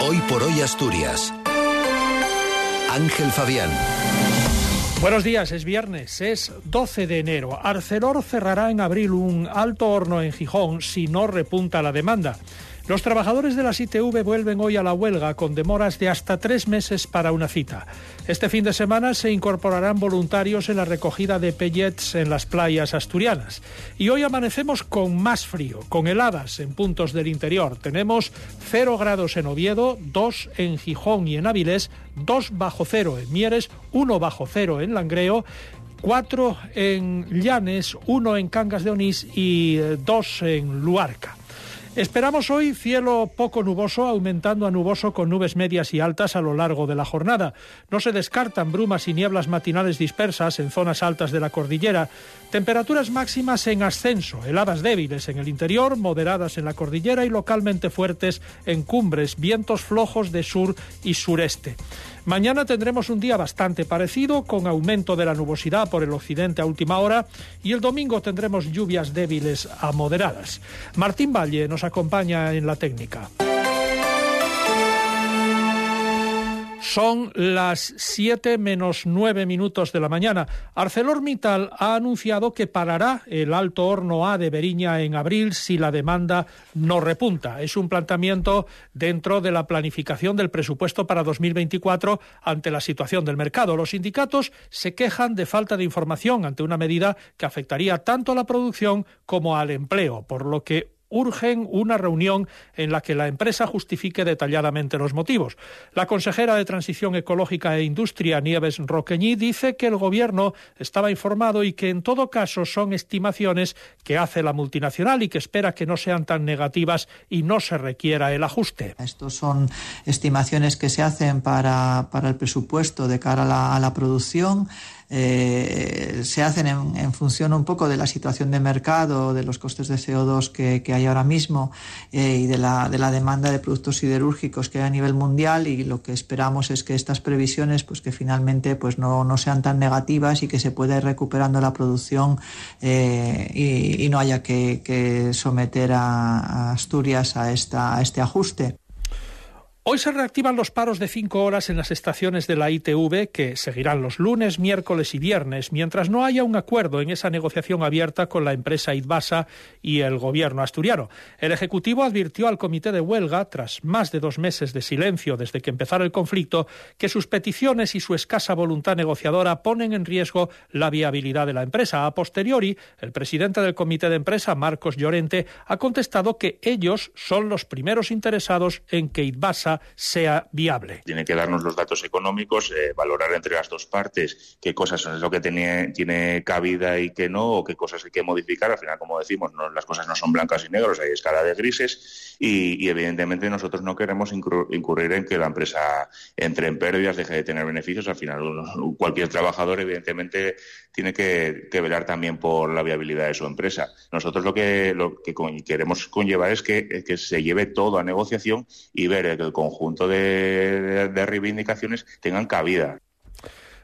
Hoy por hoy Asturias. Ángel Fabián. Buenos días, es viernes, es 12 de enero. Arcelor cerrará en abril un alto horno en Gijón si no repunta la demanda. Los trabajadores de la ITV vuelven hoy a la huelga con demoras de hasta tres meses para una cita. Este fin de semana se incorporarán voluntarios en la recogida de pellets en las playas asturianas. Y hoy amanecemos con más frío, con heladas en puntos del interior. Tenemos 0 grados en Oviedo, 2 en Gijón y en Avilés, 2 bajo cero en Mieres, 1 bajo cero en Langreo 4 en Llanes, 1 en Cangas de Onís y 2 en Luarca. Esperamos hoy cielo poco nuboso, aumentando a nuboso con nubes medias y altas a lo largo de la jornada. No se descartan brumas y nieblas matinales dispersas en zonas altas de la cordillera. Temperaturas máximas en ascenso, heladas débiles en el interior, moderadas en la cordillera y localmente fuertes en cumbres, vientos flojos de sur y sureste. Mañana tendremos un día bastante parecido, con aumento de la nubosidad por el occidente a última hora, y el domingo tendremos lluvias débiles a moderadas. Martín Valle nos acompaña en la técnica. Son las 7 menos 9 minutos de la mañana. ArcelorMittal ha anunciado que parará el alto horno A de Beriña en abril si la demanda no repunta. Es un planteamiento dentro de la planificación del presupuesto para 2024 ante la situación del mercado. Los sindicatos se quejan de falta de información ante una medida que afectaría tanto a la producción como al empleo, por lo que urgen una reunión en la que la empresa justifique detalladamente los motivos. La consejera de Transición Ecológica e Industria, Nieves Roqueñí, dice que el Gobierno estaba informado y que en todo caso son estimaciones que hace la multinacional y que espera que no sean tan negativas y no se requiera el ajuste. Estos son estimaciones que se hacen para, el presupuesto de cara a la producción. Eh, se hacen en, función un poco de la situación de mercado, de los costes de CO2 que, hay ahora mismo eh, y de la, de la, demanda de productos siderúrgicos que hay a nivel mundial y lo que esperamos es que estas previsiones pues que finalmente pues no, no sean tan negativas y que se pueda ir recuperando la producción eh, y, no haya que, someter a, Asturias a, esta, a este ajuste. Hoy se reactivan los paros de cinco horas en las estaciones de la ITV, que seguirán los lunes, miércoles y viernes, mientras no haya un acuerdo en esa negociación abierta con la empresa Idbasa y el gobierno asturiano. El Ejecutivo advirtió al comité de huelga, tras más de dos meses de silencio desde que empezara el conflicto, que sus peticiones y su escasa voluntad negociadora ponen en riesgo la viabilidad de la empresa. A posteriori, el presidente del comité de empresa, Marcos Llorente, ha contestado que ellos son los primeros interesados en que Idbasa sea viable. Tiene que darnos los datos económicos, eh, valorar entre las dos partes qué cosas es lo que tiene, tiene cabida y qué no, o qué cosas hay que modificar. Al final, como decimos, las cosas no son blancas y negros, hay escala de grises y, evidentemente nosotros no queremos incurrir en que la empresa entre en pérdidas, deje de tener beneficios. Al final, cualquier trabajador evidentemente tiene que, velar también por la viabilidad de su empresa. Nosotros lo que, queremos conllevar es que, que se lleve todo a negociación y ver el conjunto de, de reivindicaciones tengan cabida.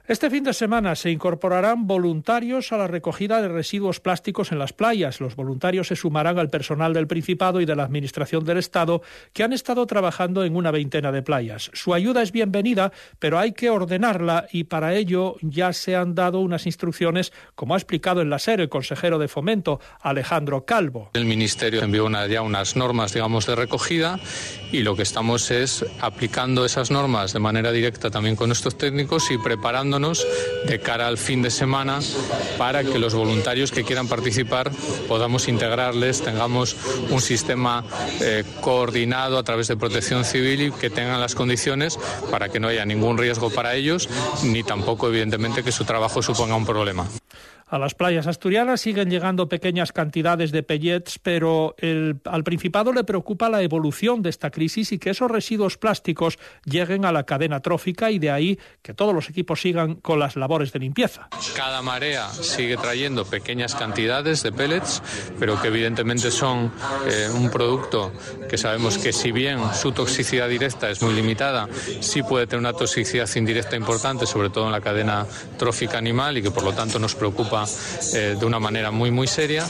Este fin de semana se incorporarán voluntarios a la recogida de residuos plásticos en las playas. Los voluntarios se sumarán al personal del Principado y de la Administración del Estado que han estado trabajando en una veintena de playas. Su ayuda es bienvenida, pero hay que ordenarla y para ello ya se han dado unas instrucciones, como ha explicado en la SER el consejero de Fomento, Alejandro Calvo. El Ministerio envió ya unas normas, digamos, de recogida y lo que estamos es aplicando esas normas de manera directa también con nuestros técnicos y preparando de cara al fin de semana para que los voluntarios que quieran participar podamos integrarles, tengamos un sistema eh, coordinado a través de protección civil y que tengan las condiciones para que no haya ningún riesgo para ellos ni tampoco evidentemente que su trabajo suponga un problema. A las playas asturianas siguen llegando pequeñas cantidades de pellets, pero al Principado le preocupa la evolución de esta crisis y que esos residuos plásticos lleguen a la cadena trófica y de ahí que todos los equipos sigan con las labores de limpieza. Cada marea sigue trayendo pequeñas cantidades de pellets, pero que evidentemente son eh, un producto que sabemos que si bien su toxicidad directa es muy limitada, sí puede tener una toxicidad indirecta importante, sobre todo en la cadena trófica animal y que por lo tanto nos preocupa eh, de una manera muy, muy seria.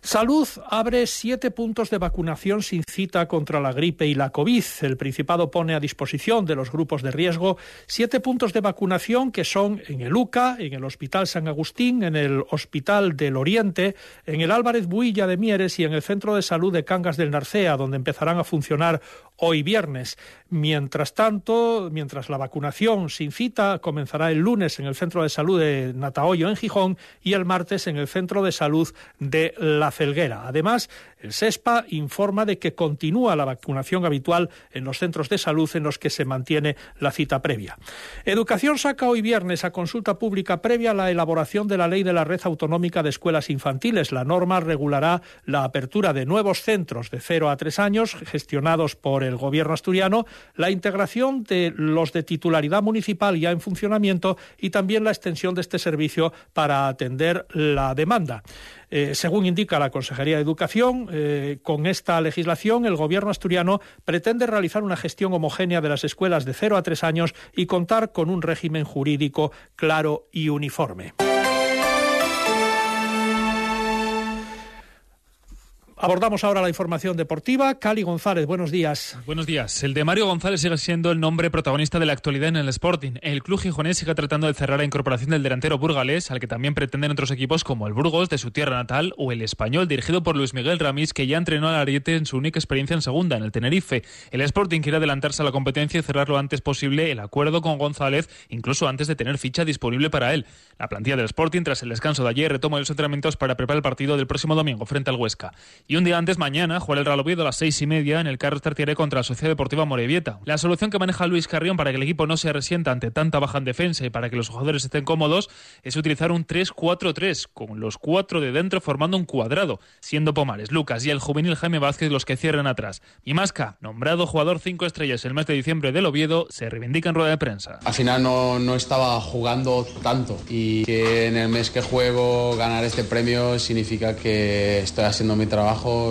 Salud abre siete puntos de vacunación sin cita contra la gripe y la COVID. El Principado pone a disposición de los grupos de riesgo siete puntos de vacunación que son en el UCA, en el Hospital San Agustín, en el Hospital del Oriente, en el Álvarez Builla de Mieres y en el Centro de Salud de Cangas del Narcea, donde empezarán a funcionar hoy viernes. Mientras tanto, mientras la vacunación sin cita comenzará el lunes en el Centro de Salud de Natahoyo en Gijón y el martes en el Centro de Salud de La Además, el SESPA informa de que continúa la vacunación habitual en los centros de salud en los que se mantiene la cita previa. Educación saca hoy viernes a consulta pública previa la elaboración de la ley de la red autonómica de escuelas infantiles. La norma regulará la apertura de nuevos centros de 0 a 3 años gestionados por el gobierno asturiano, la integración de los de titularidad municipal ya en funcionamiento y también la extensión de este servicio para atender la demanda. Eh, según indica la Consejería de Educación, eh, con esta legislación el Gobierno asturiano pretende realizar una gestión homogénea de las escuelas de 0 a 3 años y contar con un régimen jurídico claro y uniforme. Abordamos ahora la información deportiva. Cali González, buenos días. Buenos días. El de Mario González sigue siendo el nombre protagonista de la actualidad en el Sporting. El club gijonés sigue tratando de cerrar la incorporación del delantero burgalés, al que también pretenden otros equipos como el Burgos de su tierra natal o el Español, dirigido por Luis Miguel Ramírez, que ya entrenó al Ariete en su única experiencia en segunda, en el Tenerife. El Sporting quiere adelantarse a la competencia y cerrar lo antes posible el acuerdo con González, incluso antes de tener ficha disponible para él. La plantilla del Sporting, tras el descanso de ayer, retoma los entrenamientos para preparar el partido del próximo domingo frente al Huesca. Y un día antes, mañana, juega el Real Oviedo a las seis y media en el Carlos Tartiere contra la Sociedad Deportiva Morevieta. La solución que maneja Luis Carrión para que el equipo no se resienta ante tanta baja en defensa y para que los jugadores estén cómodos es utilizar un 3-4-3, con los cuatro de dentro formando un cuadrado, siendo Pomares, Lucas y el juvenil Jaime Vázquez los que cierran atrás. Y Masca, nombrado jugador cinco estrellas el mes de diciembre del Oviedo, se reivindica en rueda de prensa. Al final no, no estaba jugando tanto y que en el mes que juego ganar este premio significa que estoy haciendo mi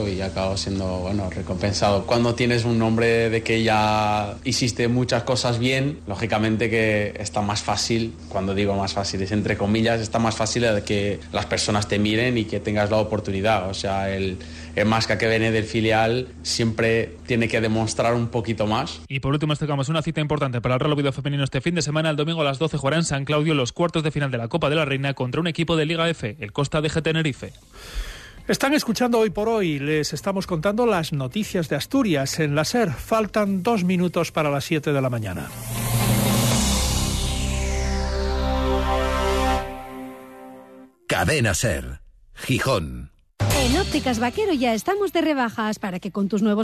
y acabo siendo bueno, recompensado. Cuando tienes un nombre de que ya hiciste muchas cosas bien, lógicamente que está más fácil, cuando digo más fácil es entre comillas, está más fácil de que las personas te miren y que tengas la oportunidad. O sea, el, el que viene del filial siempre tiene que demostrar un poquito más. Y por último destacamos una cita importante para el Real Oviedo femenino este fin de semana. El domingo a las 12 jugará en San Claudio los cuartos de final de la Copa de la Reina contra un equipo de Liga F, el Costa de G Tenerife. Están escuchando hoy por hoy, les estamos contando las noticias de Asturias en la SER. Faltan dos minutos para las 7 de la mañana. Cadena SER, Gijón. En Ópticas Vaquero ya estamos de rebajas para que con tus nuevos